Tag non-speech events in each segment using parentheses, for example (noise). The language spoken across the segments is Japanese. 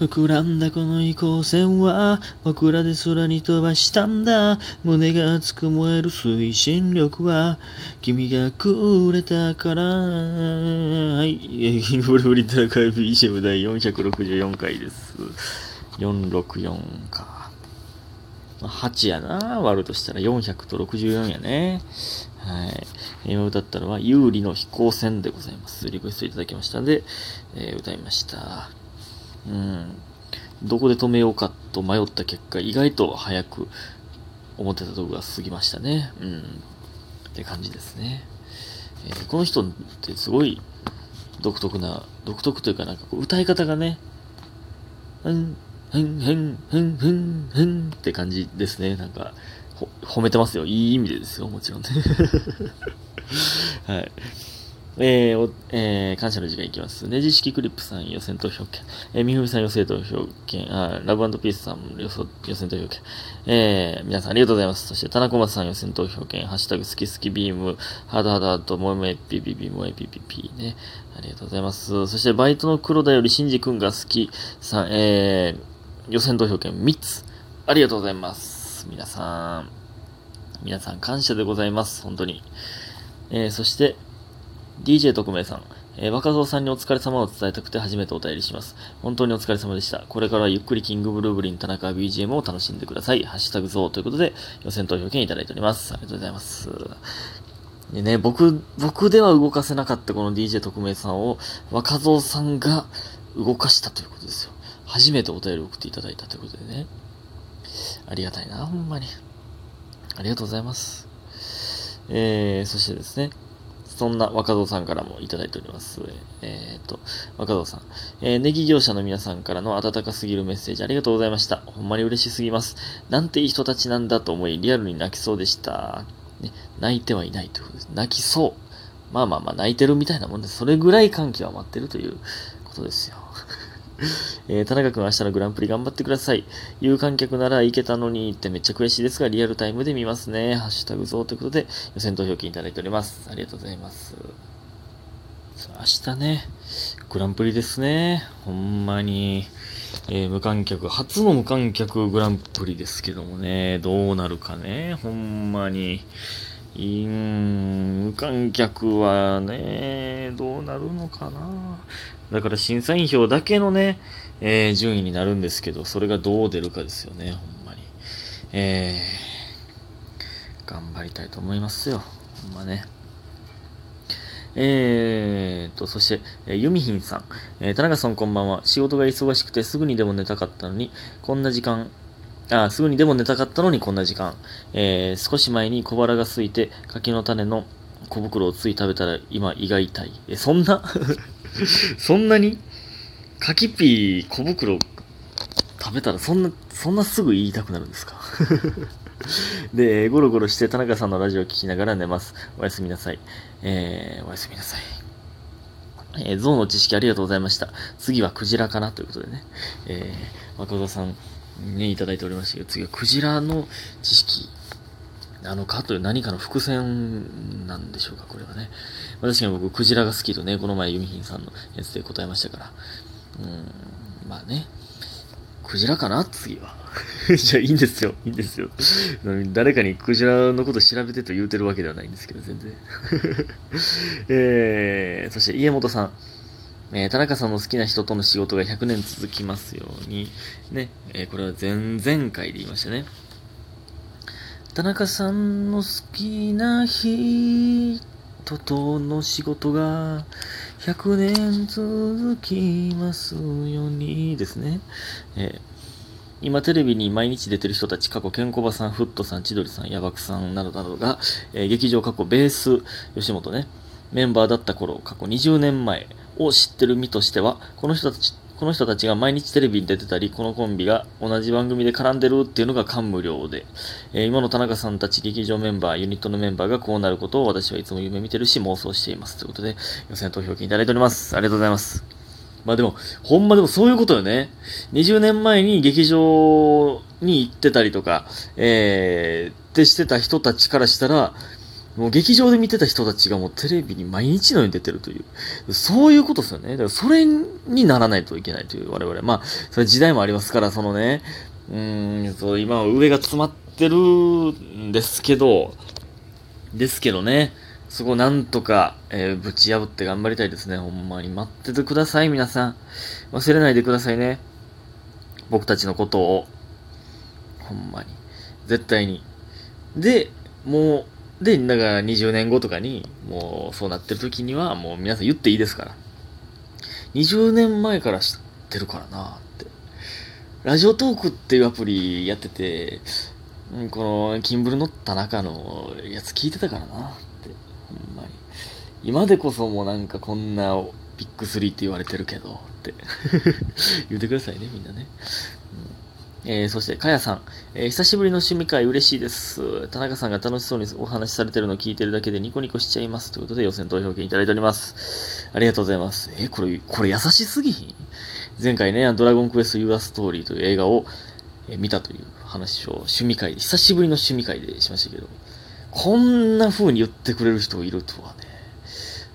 膨らんだこの移行線は僕らで空に飛ばしたんだ。胸が熱く燃える推進力は君がくれたから。はい。キングブルブリッドカイ BGM 第464回です。464か。8やな。割るとしたら400と64やね。はい。今歌ったのは、有利の飛行船でございます。リクエストいただきましたんで、えー、歌いました。うん。どこで止めようかと迷った結果、意外と早く思ってたとこが過ぎましたね。うん。って感じですね。えー、この人ってすごい独特な、独特というかなんかこう歌い方がね、ふん、ふん、ふん、ふん、ふん、ふんって感じですね。なんか、褒めてますよ。いい意味でですよ、もちろんね。(laughs) はい。えー、えー、感謝の時間いきます。ネジ式クリップさん予選投票権。えー、みふみさん予選投票権。あ、ラブピースさん予予選投票権。えー、皆さんありがとうございます。そして、田中松さん予選投票権。ハッシュタグ好き好きビーム、ハードハードハード、もえもえピピピ、もえピピピね。ありがとうございます。そして、バイトの黒田よりしんじくんが好きさん、えー、予選投票権3つ。ありがとうございます。皆さん。皆さん感謝でございます。本当に。えー、そして、DJ 特命さん。えー、若造さんにお疲れ様を伝えたくて初めてお便りします。本当にお疲れ様でした。これからゆっくりキングブルーブリン田中 BGM を楽しんでください。ハッシュタグゾーということで予選投票権いただいております。ありがとうございます。でね、僕、僕では動かせなかったこの DJ 特命さんを若造さんが動かしたということですよ。初めてお便り送っていただいたということでね。ありがたいな、ほんまに。ありがとうございます。えー、そしてですね、そんな若造さんからもいただいております。えっ、と、若造さん。えー、ネギ業者の皆さんからの温かすぎるメッセージありがとうございました。ほんまに嬉しすぎます。なんていい人たちなんだと思い、リアルに泣きそうでした。ね、泣いてはいないということです。泣きそう。まあまあまあ、泣いてるみたいなもんで。それぐらい歓喜は待ってるということですよ。(laughs) えー、田中君明日のグランプリ頑張ってください。有観客ならいけたのにってめっちゃ悔しいですが、リアルタイムで見ますね。ハッシュタグぞということで、予選投票金いただいております。ありがとうございます。明日ね、グランプリですね。ほんまに、えー、無観客、初の無観客グランプリですけどもね、どうなるかね、ほんまに。いん、無観客はね、どうなるのかな。だから審査員票だけのね、えー、順位になるんですけど、それがどう出るかですよね、ほんまに。えー、頑張りたいと思いますよ。ほんまね。えーと、そして、えー、ユミヒンさん。えー、田中さんこんばんは。仕事が忙しくてすぐにでも寝たかったのに、こんな時間、あ、すぐにでも寝たかったのにこんな時間。えー、少し前に小腹が空いて、柿の種の小袋をつい食べたら今胃が痛い。え、そんな？(laughs) そんなに？柿ピー小袋食べたらそんな、そんなすぐ言いたくなるんですか？(laughs) で、ゴロゴロして田中さんのラジオを聞きながら寝ます。おやすみなさい。えー、おやすみなさい。えー、象の知識ありがとうございました。次はクジラかなということでね。えー、誠さんにいただいておりましたけど、次はクジラの知識なのかという何かの伏線なんでしょうか、これはね。確かに僕、クジラが好きとね、この前、ユミヒンさんのやつで答えましたから。うん、まあね。クジラかな？次は。(laughs) じゃあいいんですよ。いいんですよ。誰かにクジラのこと調べてと言うてるわけではないんですけど、全然。(laughs) えー、そして家元さん。えー、田中さんの好きな人との仕事が100年続きますように。ね、えー、これは前々回で言いましたね。田中さんの好きな人との仕事が100年続きますようにですね。えー、今テレビに毎日出てる人たち、過去、ケンコバさん、フットさん、千鳥さん、ヤバクさんなどなどが、えー、劇場過去、ベース、吉本ね、メンバーだった頃、過去20年前を知ってる身としては、この人たちこの人たちが毎日テレビに出てたり、このコンビが同じ番組で絡んでるっていうのが感無量で、えー、今の田中さんたち劇場メンバー、ユニットのメンバーがこうなることを私はいつも夢見てるし妄想しています。ということで、予選投票金いただいております。ありがとうございます。まあでも、ほんまでもそういうことよね。20年前に劇場に行ってたりとか、えー、ってしてた人たちからしたら、もう劇場で見てた人たちがもうテレビに毎日のように出てるという、そういうことですよね。だからそれにならないといけないという我々。まあ、それ時代もありますから、そのね、うーん、そう、今上が詰まってるんですけど、ですけどね、そこなんとか、えー、ぶち破って頑張りたいですね。ほんまに待っててください、皆さん。忘れないでくださいね。僕たちのことを。ほんまに。絶対に。で、もう、で、だから20年後とかに、もうそうなってる時には、もう皆さん言っていいですから。20年前から知ってるからなって。ラジオトークっていうアプリやってて、この、キンブルの田中のやつ聞いてたからなって。ほんまに。今でこそもうなんかこんなビッグ3って言われてるけど、って (laughs) 言ってくださいね、みんなね。えー、そして、かやさん、えー、久しぶりの趣味会嬉しいです。田中さんが楽しそうにお話しされてるのを聞いてるだけでニコニコしちゃいます。ということで予選投票権いただいております。ありがとうございます。えー、これ、これ優しすぎひん？前回ね、ドラゴンクエストユアストーリーという映画を、え見たという話を趣味会で、久しぶりの趣味会でしましたけど、こんな風に言ってくれる人がいるとはね。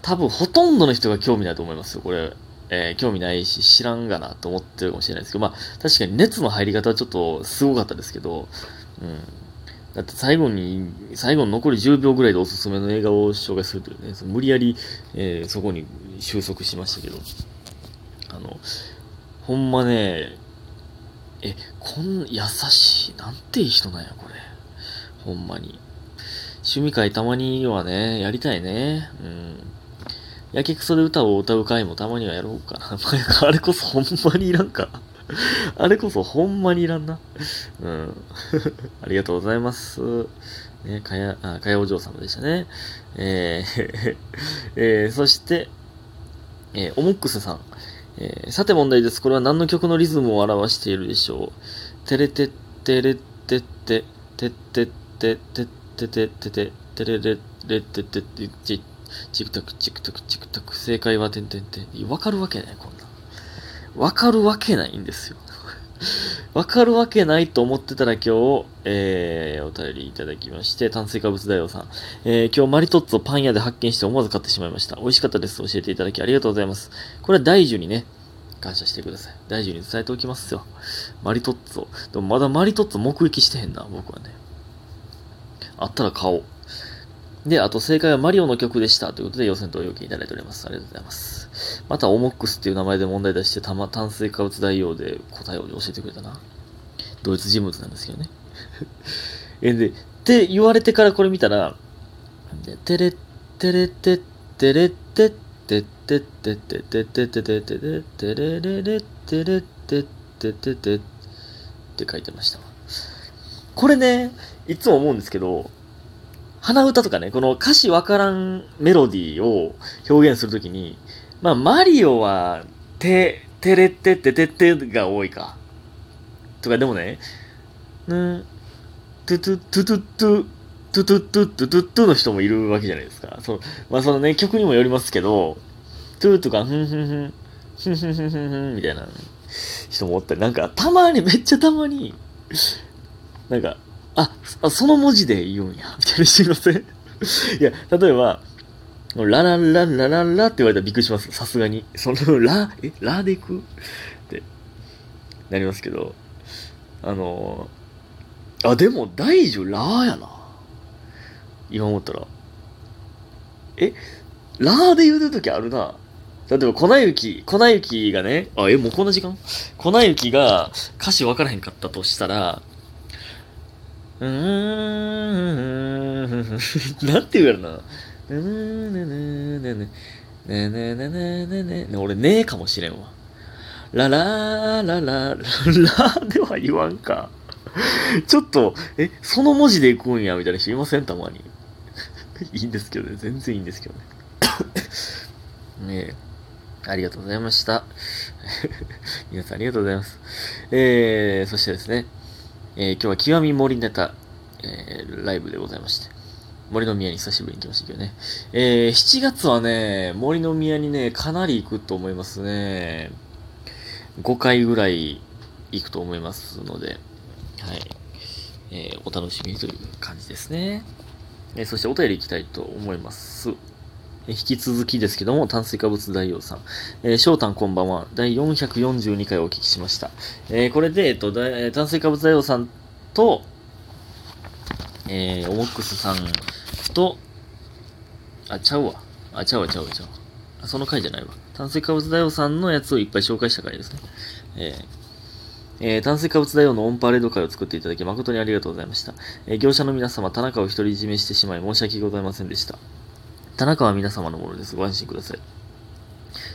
多分ほとんどの人が興味ないと思いますよ。これ、えー、興味ないし知らんがなと思ってるかもしれないですけど、まあ確かに熱の入り方はちょっとすごかったですけど、うん。だって最後に、最後の残り10秒ぐらいでおすすめの映画を紹介するというね、無理やり、えー、そこに収束しましたけど、あの、ほんまね、え、こん、優しい、なんていい人なんや、これ。ほんまに。趣味会たまにはね、やりたいね。うん。やけくそで歌を歌う会もたまにはやろうかな。(laughs) あれこそほんまにいらんか。(laughs) あれこそほんまにいらんな。うん。(laughs) ありがとうございます。ね、かや、あ、かやお嬢様でしたね。えーえー、そして、えー、オモックスさん。えー、さて問題です。これは何の曲のリズムを表しているでしょう。てれてってれってって、てってってってっててててててれれれてててちチクタクチクタクチクタク正解はてんてんてんわかるわけないこんなわかるわけないんですよ (laughs) わかるわけないと思ってたら今日、えー、お便りいただきまして、炭水化物大王さん。えー、今日マリトッツォパン屋で発見して思わず買ってしまいました。美味しかったです。教えていただきありがとうございます。これは大樹にね、感謝してください。大樹に伝えておきますよ。マリトッツォ。でもまだマリトッツォ目撃してへんな、僕はね。あったら買おう。で、あと正解はマリオの曲でした。ということで予選投票権いただいております。ありがとうございます。また、オモックスっていう名前で問題出して、たま、炭水化物代用で答えを教えてくれたな。ドイツ人物なんですけどね。(laughs) え、で、って言われてからこれ見たら、で、てれっ、てれってっ、てれってっ、てってってってってってってってってててれれれってれってってってってって書いてました。これね、いつも思うんですけど、鼻歌とかね、この歌詞わからんメロディーを表現するときに、まあ、マリオは、て、てれってっててってが多いか。とか、でもね、うん、トゥトゥトゥトゥトゥ、トゥトゥトゥトゥトゥトゥの人もいるわけじゃないですか。そう、まあそのね、曲にもよりますけど、トゥとか、ふんふんふん、ふんふんふんふんふんみたいな人もおったり、なんかたまに、めっちゃたまに、なんか、あ、その文字で言うんや、みたいなしてませんいや、例えば、ララララララって言われたらびっくりします。さすがに。その、ラ、え、ラで行く？ってなりますけど、あのー、あ、でも大樹ラやな。今思ったら。え、ラーで言うときあるな。例えば、粉雪、粉雪がね、あ、え、もうこんな時間？粉雪が歌詞分からへんかったとしたら、うーん、なんて言うやろな。うーん、ねねねねねねねねねねね俺ねえかもしれんわ。ララーララララでは言わんか。ちょっと、え、その文字で行くんや、みたいな人いません？たまに。いいんですけどね。全然いいんですけどね。ねえ。ありがとうございました。皆さんありがとうございます。えー、そしてですね。えー、今日は極み森ネタ、えー、ライブでございまして。森の宮に久しぶりに来ましたけどね。えー、7月はね、森の宮にね、かなり行くと思いますね。5回ぐらい行くと思いますので、はい。えー、お楽しみという感じですね。えーそしてお便りいきたいと思います。引き続きですけども、炭水化物大王さん。えー、翔太こんばんは。第442回お聞きしました。えーこれで、えっと、炭水化物大王さんと、えー、オモックスさんと、あ、ちゃうわ。あ、ちゃうわ、ちゃうわ、ちゃうわ。あその回じゃないわ。炭水化物大王さんのやつをいっぱい紹介した回ですね。えーえー炭水化物大王のオンパレード会を作っていただき誠にありがとうございました。えー業者の皆様、田中を独り占めしてしまい申し訳ございませんでした。田中は皆様のものです。ご安心ください。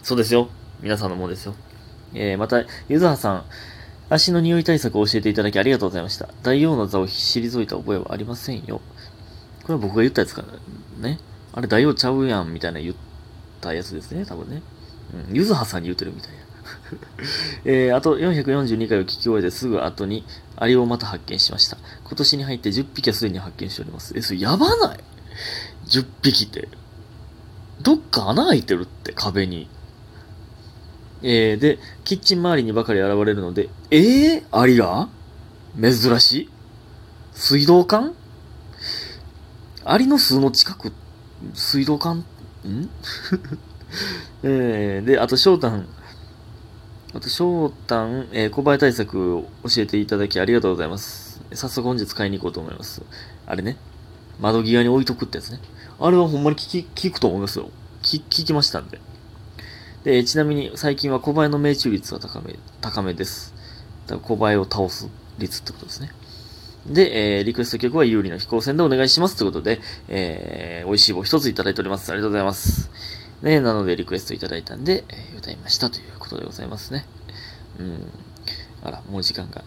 そうですよ。皆さんのものですよ。えーまた、ゆずはさん、足の匂い対策を教えていただきありがとうございました。大王の座を退いた覚えはありませんよ。これは僕が言ったやつからね。あれ大王ちゃうやん、みたいな言ったやつですね、多分ね。うん、ゆずはさんに言ってるみたいな。(laughs) えー、あと442回を聞き終えてすぐ後にアリをまた発見しました。今年に入って10匹はすでに発見しております。え、それやばない ?10 匹って。どっか穴開いてるって、壁に。えー、で、キッチン周りにばかり現れるので、えー、アリが珍しい水道管？アリの巣の近く、水道管？ん？(laughs) えー、で、あと、翔太あと、翔太えー、小林対策を教えていただきありがとうございます。早速本日買いに行こうと思います。あれね。窓際に置いとくってやつね。あれはほんまに聞き、聞くと思いますよ。聞、聞きましたんで。で、ちなみに最近は小林の命中率は高め、高めです。だから小林を倒す率ってことですね。で、えー、リクエスト曲は有利の飛行船でお願いしますということで、えー、美味しい棒一ついただいております。ありがとうございます。ね、なのでリクエストいただいたんで、えー歌いましたということでございますね。うん。あら、もう時間が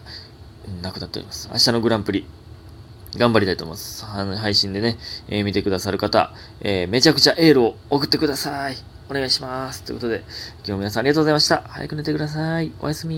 なくなっております。明日のグランプリ、頑張りたいと思います。あの配信でね、えー見てくださる方、えーめちゃくちゃエールを送ってください。お願いします。ということで、今日も皆さんありがとうございました。早く寝てください。おやすみ。